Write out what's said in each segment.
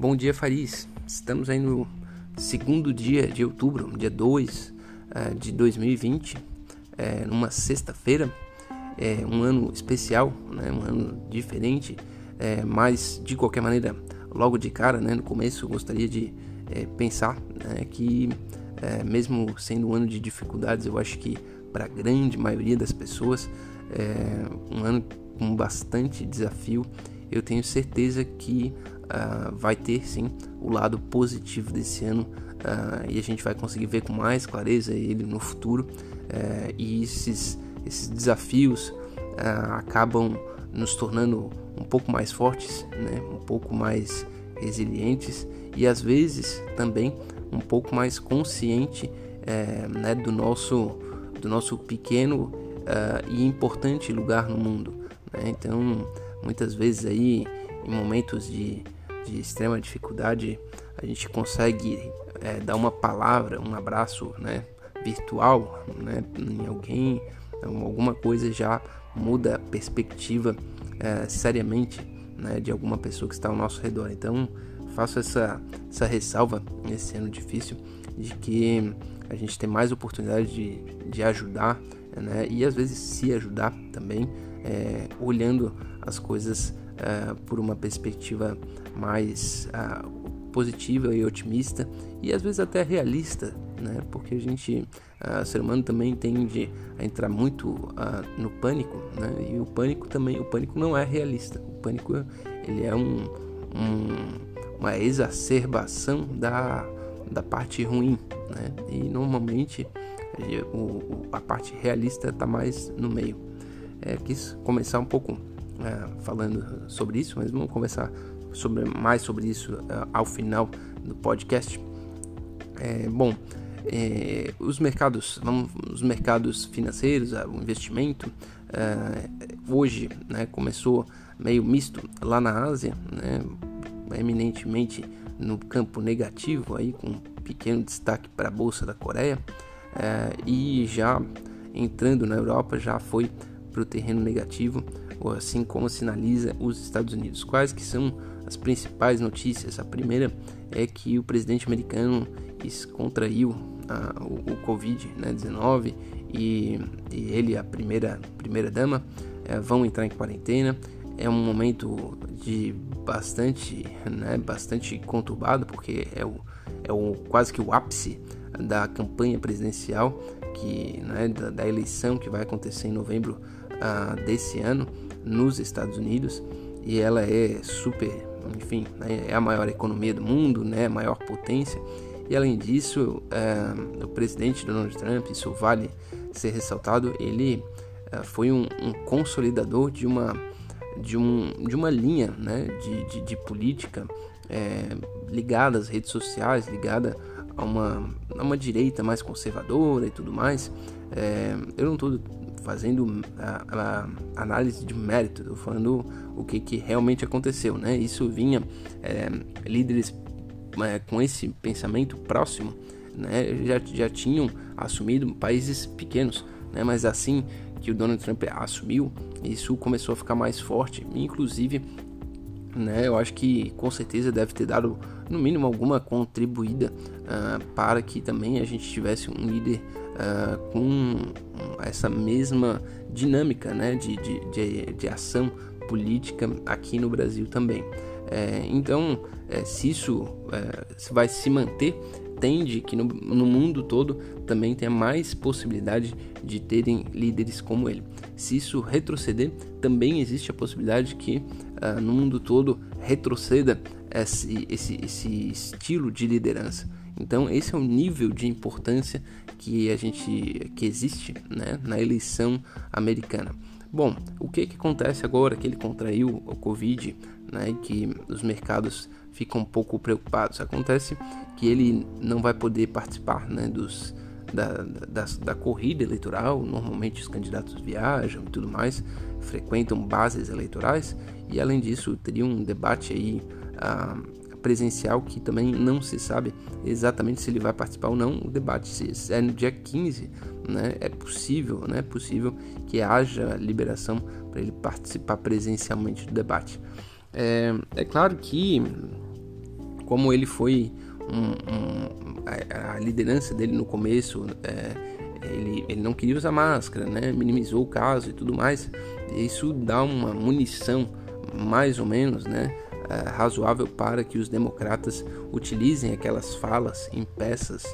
Bom dia, Faris. Estamos aí no segundo dia de outubro, dia 2 uh, eh, de 2020, é, numa sexta-feira. É um ano especial, né? um ano diferente, é, mas de qualquer maneira, logo de cara, né? no começo, eu gostaria de é, pensar né? que, mesmo sendo um ano de dificuldades, eu acho que para a grande maioria das pessoas, um ano com bastante desafio. Eu tenho certeza que uh, vai ter sim o lado positivo desse ano uh, e a gente vai conseguir ver com mais clareza ele no futuro. Uh, e esses, esses desafios acabam nos tornando um pouco mais fortes, né? um pouco mais resilientes e às vezes também um pouco mais consciente é, né, do nosso do nosso pequeno e importante lugar no mundo. Né? Então, muitas vezes aí em momentos de de extrema dificuldade, a gente consegue é, dar uma palavra, um abraço né, virtual né, em alguém, alguma coisa já muda a perspectiva é, seriamente né, de alguma pessoa que está ao nosso redor. Então, faço essa, essa ressalva nesse ano difícil de que a gente tem mais oportunidade de, de ajudar né, e às vezes se ajudar também, é, olhando as coisas uh, por uma perspectiva mais uh, positiva e otimista e às vezes até realista, né? Porque a gente, uh, ser humano também tende a entrar muito no pânico, né? E o pânico também, o pânico não é realista. O pânico ele é um, um uma exacerbação da, da parte ruim, né? E normalmente o, a parte realista está mais no meio. É, quis começar um pouco é, falando sobre isso, mas vamos conversar sobre, mais sobre isso é, ao final do podcast. É, bom, é, os mercados, vamos, os mercados financeiros, o investimento, é, hoje né, começou meio misto lá na Ásia, né, eminentemente no campo negativo, aí com um pequeno destaque para a bolsa da Coreia, é, e já entrando na Europa já foi para o terreno negativo assim como sinaliza os Estados Unidos. Quais que são as principais notícias? A primeira é que o presidente americano contraiu a, o, o Covid-19 né, e, e, ele, a primeira, primeira dama, é, vão entrar em quarentena. É um momento de bastante, né, bastante conturbado, porque é, o, é o, quase que o ápice da campanha presidencial que, né, da, da eleição que vai acontecer em novembro uh, desse ano nos Estados Unidos e ela é super, enfim, né, é a maior economia do mundo, né, maior potência. E além disso, é, o presidente Donald Trump, isso vale ser ressaltado, ele é, foi um, um, consolidador de uma, de, um, de uma linha né, de, de, de política é, ligada às redes sociais, ligada a uma, a uma direita mais conservadora e tudo mais. Eu não estou fazendo a, a, análise de mérito, falando o que, que realmente aconteceu, né? Isso vinha é, líderes é, com esse pensamento próximo, né? Já, já tinham assumido países pequenos, né? Mas assim que o Donald Trump assumiu, isso começou a ficar mais forte, inclusive, né? Eu acho que com certeza deve ter dado no mínimo alguma contribuída uh, para que também a gente tivesse um líder uh, com essa mesma dinâmica né, de, de, de, de, ação política aqui no Brasil também. É, então, é, se isso é, vai se manter, tende que no, no, mundo todo também tenha mais possibilidade de terem líderes como ele. Se isso retroceder, também existe a possibilidade que uh, no mundo todo retroceda esse, esse, esse estilo de liderança. Então esse é o nível de importância que a gente que existe né, na eleição americana. Bom, o que, que acontece agora que ele contraiu o Covid, né, que os mercados ficam um pouco preocupados? Acontece que ele não vai poder participar né, dos, da, da, da, corrida eleitoral. Normalmente os candidatos viajam e tudo mais, frequentam bases eleitorais e além disso teria um debate aí ah, presencial que também não se sabe exatamente se ele vai participar ou não. O debate se é no dia 15, né? É possível, né? É possível que haja liberação para ele participar presencialmente do debate. É, é claro que como ele foi um, um, a, a, liderança dele no começo, é, ele, ele não queria usar máscara, né? minimizou o caso e tudo mais. Isso dá uma munição mais ou menos, né? É, razoável para que os democratas utilizem aquelas falas em peças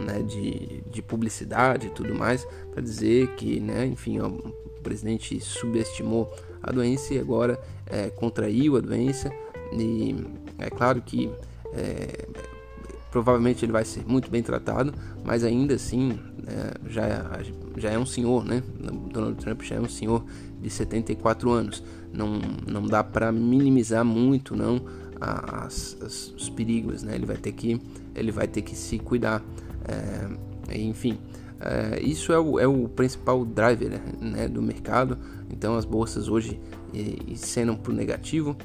né, de, de publicidade e tudo mais para dizer que, né, enfim, o presidente subestimou a doença e agora é, contraiu a doença e é claro que é, provavelmente ele vai ser muito bem tratado, mas ainda assim é, já, já é um senhor, né? Donald Trump já é um senhor de 74 anos. Não, não dá para minimizar muito não as, as, os perigos, né? Ele vai ter que ele vai ter que se cuidar, é, enfim. É, isso é o, é o principal driver né, do mercado. Então as bolsas hoje cenam para o negativo.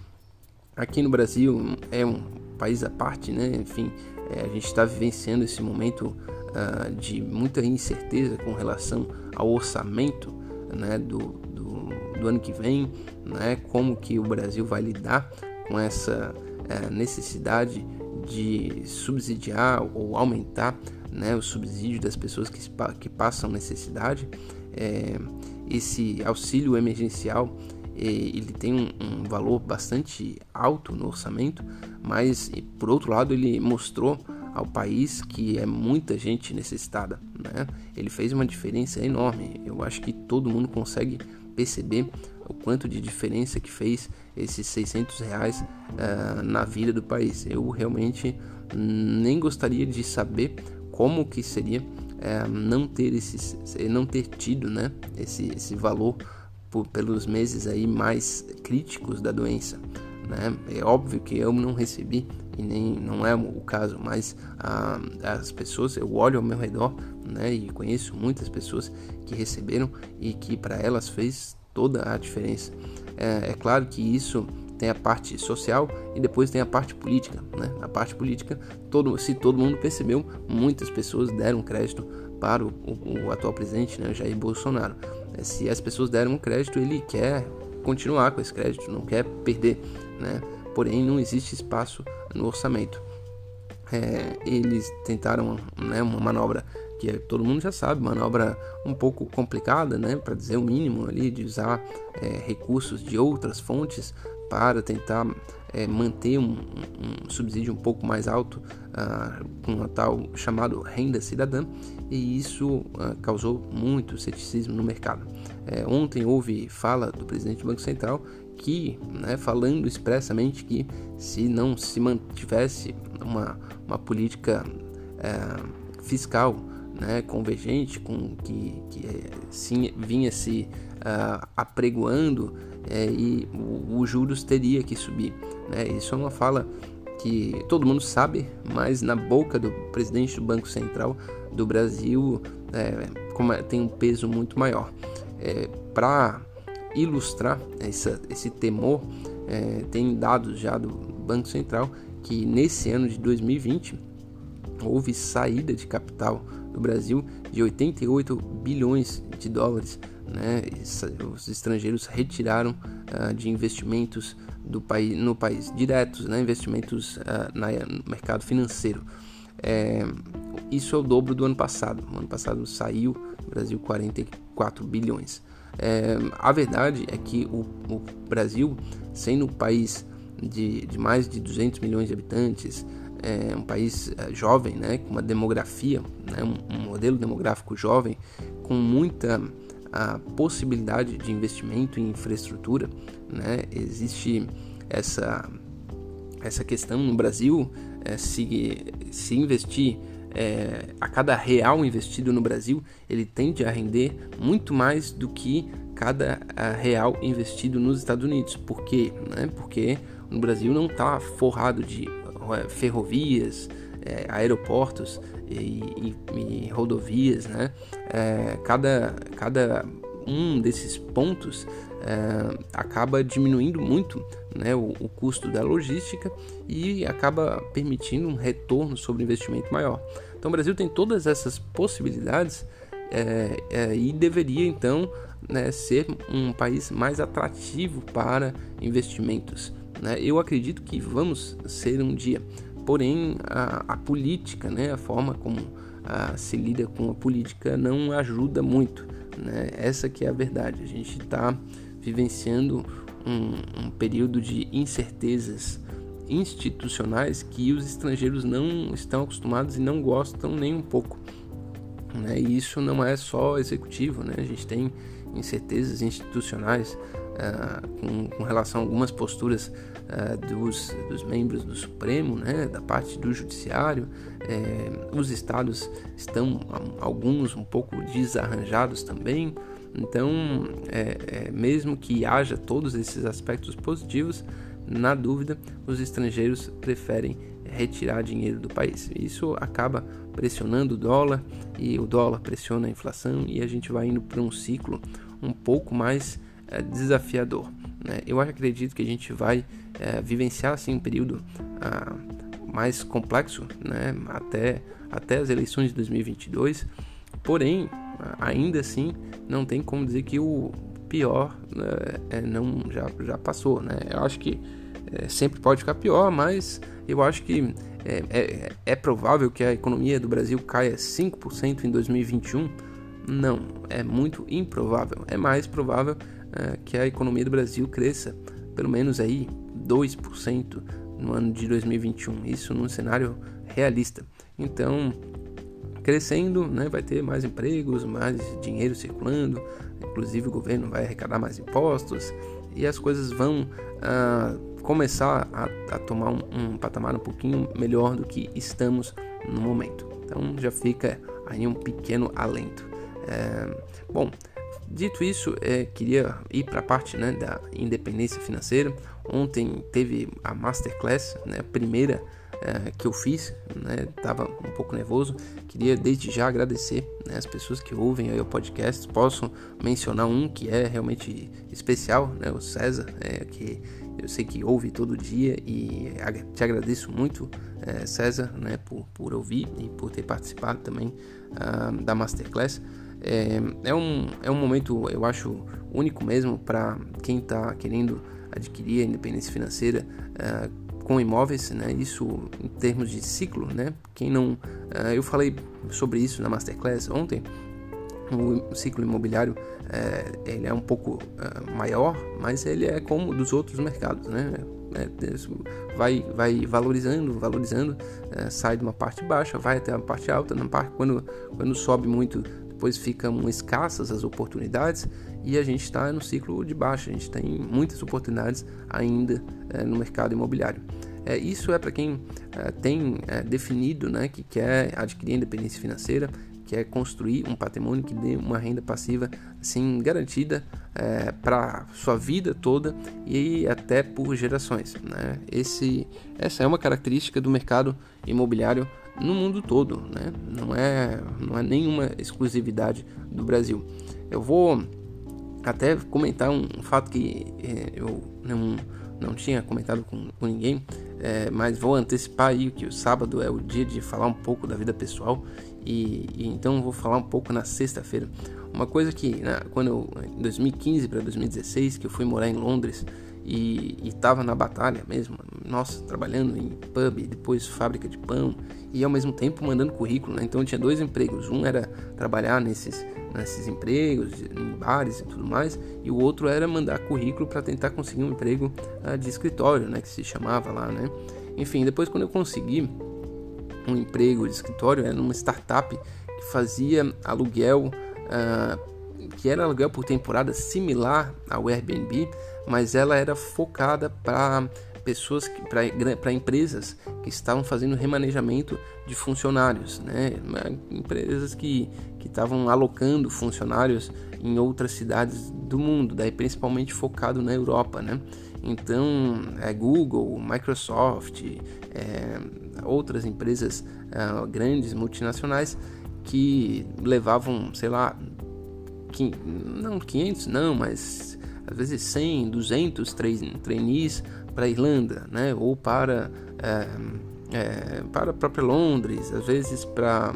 Aqui no Brasil é um país à parte, né? Enfim, é, a gente está vivenciando esse momento uh, de muita incerteza com relação ao orçamento né, do, do, do, ano que vem, né, como que o Brasil vai lidar com essa uh, necessidade de subsidiar ou aumentar né, o subsídio das pessoas que, que passam necessidade. É, esse auxílio emergencial ele tem um, um, valor bastante alto no orçamento, mas por outro lado ele mostrou ao país que é muita gente necessitada, né? Ele fez uma diferença enorme. Eu acho que todo mundo consegue perceber o quanto de diferença que fez esses 600 reais uh, na vida do país. Eu realmente nem gostaria de saber como que seria uh, não ter esses, não ter tido, né, esse, esse valor por, pelos meses aí mais críticos da doença. Né? É óbvio que eu não recebi e nem não é o caso, mas ah, as pessoas eu olho ao meu redor, né, e conheço muitas pessoas que receberam e que para elas fez toda a diferença. É, é, claro que isso tem a parte social e depois tem a parte política, né? A parte política, todo, se todo mundo percebeu, muitas pessoas deram crédito para o, o, o atual presidente, né, Jair Bolsonaro. É, se as pessoas deram crédito, ele quer continuar com esse crédito, não quer perder, né? Porém, não existe espaço no orçamento. É, eles tentaram né, uma manobra que todo mundo já sabe, manobra um pouco complicada, né, para dizer o mínimo ali, de usar é, recursos de outras fontes para tentar é, manter um, um, subsídio um pouco mais alto uh, com a tal chamado renda cidadã e isso uh, causou muito ceticismo no mercado. É, ontem houve fala do presidente do Banco Central que, né, falando expressamente que se não se mantivesse uma, uma política é, fiscal né, convergente com que, que é, sim, vinha se uh, apregoando é, e os juros teria que subir. Né? Isso é uma fala que todo mundo sabe, mas na boca do presidente do Banco Central do Brasil é, é tem um peso muito maior. É, Para ilustrar essa, esse temor, é, tem dados já do Banco Central que nesse ano de 2020 houve saída de capital do Brasil de 88 bilhões de dólares. Né? Os estrangeiros retiraram uh, de investimentos do país, no país diretos, né? investimentos uh, na, no mercado financeiro. É, isso é o dobro do ano passado. No ano passado saiu Brasil 44 bilhões. É, a verdade é que o, o Brasil, sendo um país de, de, mais de 200 milhões de habitantes, é um país jovem, né, com uma demografia, né, um modelo demográfico jovem, com muita a possibilidade de investimento em infraestrutura, né? Existe essa essa questão no Brasil, é, se, se investir é, a cada real investido no Brasil, ele tende a render muito mais do que cada real investido nos Estados Unidos. Por quê? Né? Porque no Brasil não está forrado de é, ferrovias, é, aeroportos e, e, e, rodovias, né? É, cada, cada um desses pontos é, acaba diminuindo muito né, o, o, custo da logística e acaba permitindo um retorno sobre investimento maior. Então o Brasil tem todas essas possibilidades é, é, e deveria então né, ser um país mais atrativo para investimentos. Né? Eu acredito que vamos ser um dia, porém a, a, política, né, a forma como a, se lida com a política não ajuda muito. Né? Essa que é a verdade. A gente está vivenciando um, um período de incertezas institucionais que os estrangeiros não estão acostumados e não gostam nem um pouco. Né? E isso não é só executivo, né? a gente tem incertezas institucionais uh, com, com, relação a algumas posturas uh, dos, dos, membros do Supremo, né? da parte do Judiciário. Eh, os estados estão, alguns, um pouco desarranjados também. Então, mesmo que haja todos esses aspectos positivos, na dúvida, os estrangeiros preferem retirar dinheiro do país. Isso acaba pressionando o dólar e o dólar pressiona a inflação e a gente vai indo para um ciclo um pouco mais é, desafiador. Né? Eu acredito que a gente vai é, vivenciar assim, um período ah, mais complexo né? até, até as eleições de 2022, porém, ainda assim, não tem como dizer que o pior é, não já, já passou, né? Eu acho que é, sempre pode ficar pior, mas eu acho que é, é, é, provável que a economia do Brasil caia 5% em 2021. Não, é muito improvável. É mais provável é, que a economia do Brasil cresça pelo menos aí 2% no ano de 2021. Isso num cenário realista. Então, crescendo, né, vai ter mais empregos, mais dinheiro circulando, inclusive o governo vai arrecadar mais impostos e as coisas vão ah, começar a, a tomar um, um, patamar um pouquinho melhor do que estamos no momento. Então já fica aí um pequeno alento. É, bom, dito isso, é, queria ir para a parte né, da independência financeira. Ontem teve a masterclass, né, a primeira é, que eu fiz, né, um pouco nervoso. Queria desde já agradecer né, as pessoas que ouvem o podcast. Posso mencionar um que é realmente especial, né, o César, é, que eu sei que ouve todo dia e te agradeço muito, é, César, né, por, por ouvir e por ter participado também uh, da Masterclass. É, é, um, é um momento, eu acho, único mesmo para quem está querendo adquirir a independência financeira. Uh, com imóveis, né? Isso em termos de ciclo, né? Quem não, uh, eu falei sobre isso na masterclass ontem. O ciclo imobiliário é, ele é um pouco maior, mas ele é como dos outros mercados, né? É, vai, vai valorizando, valorizando, é, sai de uma parte baixa, vai até uma parte alta. Na parte quando, quando sobe muito, depois ficam escassas as oportunidades e a gente está no ciclo de baixa, a gente tem muitas oportunidades ainda é, no mercado imobiliário. É, isso é para quem é, tem é, definido né, que quer adquirir independência financeira, quer construir um patrimônio que dê uma renda passiva assim garantida é, para sua vida toda e até por gerações. Né? Esse, essa é uma característica do mercado imobiliário no mundo todo, né? não, é, não é nenhuma exclusividade do Brasil. Eu vou até comentar um fato que é, eu não, não tinha comentado com, com ninguém, é, mas vou antecipar aí que o sábado é o dia de falar um pouco da vida pessoal e, e então vou falar um pouco na sexta-feira. Uma coisa que quando eu, em 2015 para 2016 que eu fui morar em Londres e estava na batalha mesmo, nossa, trabalhando em pub, depois fábrica de pão e ao mesmo tempo mandando currículo, né? então eu tinha dois empregos, um era trabalhar nesses nesses empregos, em bares e tudo mais, e o outro era mandar currículo para tentar conseguir um emprego uh, de escritório, né, que se chamava lá, né. Enfim, depois quando eu consegui um emprego de escritório, era numa startup que fazia aluguel, uh, que era aluguel por temporada similar ao Airbnb, mas ela era focada para pessoas para empresas que estavam fazendo remanejamento de funcionários, né? Empresas que que estavam alocando funcionários em outras cidades do mundo, daí principalmente focado na Europa, né? Então, é Google, Microsoft, é, outras empresas é, grandes multinacionais que levavam, sei lá, não 500 não, mas às vezes 100, 200 trainees para a Irlanda, né? Ou para é, é, para a própria Londres, às vezes para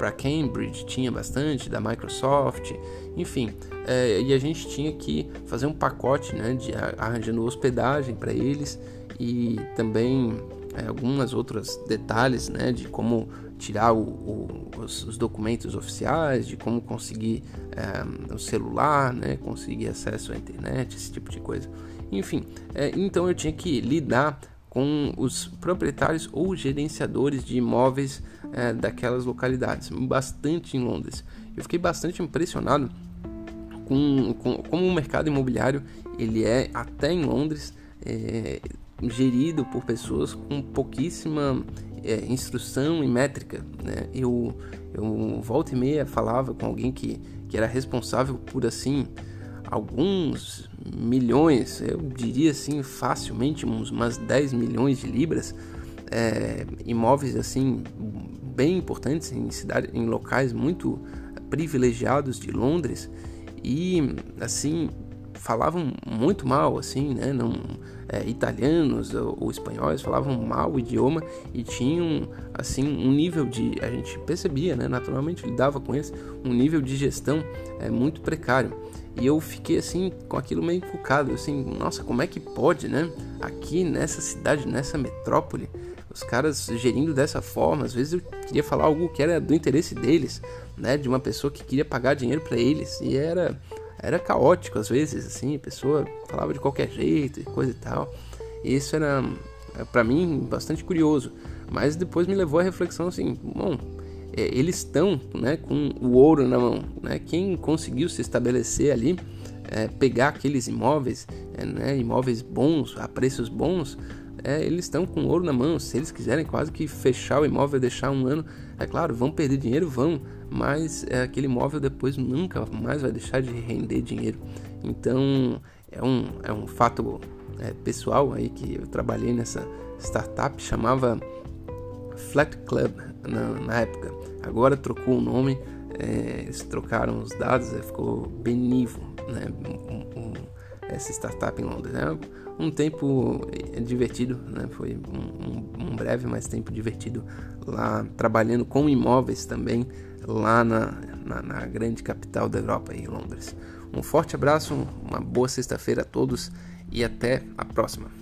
para Cambridge tinha bastante da Microsoft, enfim, é, e a gente tinha que fazer um pacote, né, de arranjando hospedagem para eles e também é, algumas outras detalhes, né, de como tirar o, o, os, os, documentos oficiais, de como conseguir é, o celular, né, conseguir acesso à internet, esse tipo de coisa. Enfim, é, então eu tinha que lidar com os proprietários ou gerenciadores de imóveis é, daquelas localidades, bastante em Londres. Eu fiquei bastante impressionado com, com como o mercado imobiliário ele é até em Londres gerido por pessoas com pouquíssima é, instrução e métrica. Né? Eu, eu volta e meia falava com alguém que, que era responsável por assim alguns milhões, eu diria assim facilmente uns umas 10 milhões de libras, é, imóveis assim bem importantes em cidade, em locais muito privilegiados de Londres e assim falavam muito mal, assim, né? Não, é, italianos ou, ou, espanhóis falavam mal o idioma e tinham, assim, um nível de, a gente percebia, né? Naturalmente lidava com isso, um nível de gestão é, muito precário. E eu fiquei assim com aquilo meio focado, assim, nossa, como é que pode, né? Aqui nessa cidade, nessa metrópole, os caras gerindo dessa forma. Às vezes eu queria falar algo que era do interesse deles, né? De uma pessoa que queria pagar dinheiro para eles e era era caótico às vezes, assim, a pessoa falava de qualquer jeito e coisa e tal. E isso era, é, para mim, bastante curioso. Mas depois me levou à reflexão assim, bom, é, eles estão né, com o ouro na mão. Né? Quem conseguiu se estabelecer ali, é, pegar aqueles imóveis, é, né, imóveis bons, a preços bons, é, eles estão com ouro na mão. Se eles quiserem quase que fechar o imóvel, deixar um ano, é claro, vão perder dinheiro, vão, mas é, aquele imóvel depois nunca mais vai deixar de render dinheiro. Então é um, é um fato é, pessoal aí que eu trabalhei nessa startup, chamava Flat Club na, na época. Agora trocou o nome, é, eles trocaram os dados, é, ficou Benivo, né? Um, um, essa startup em Londres. Né? Um tempo divertido, né? foi um, um, breve, mas tempo divertido lá trabalhando com imóveis também lá na, na, na grande capital da Europa, em Londres. Um forte abraço, uma boa sexta-feira a todos e até a próxima.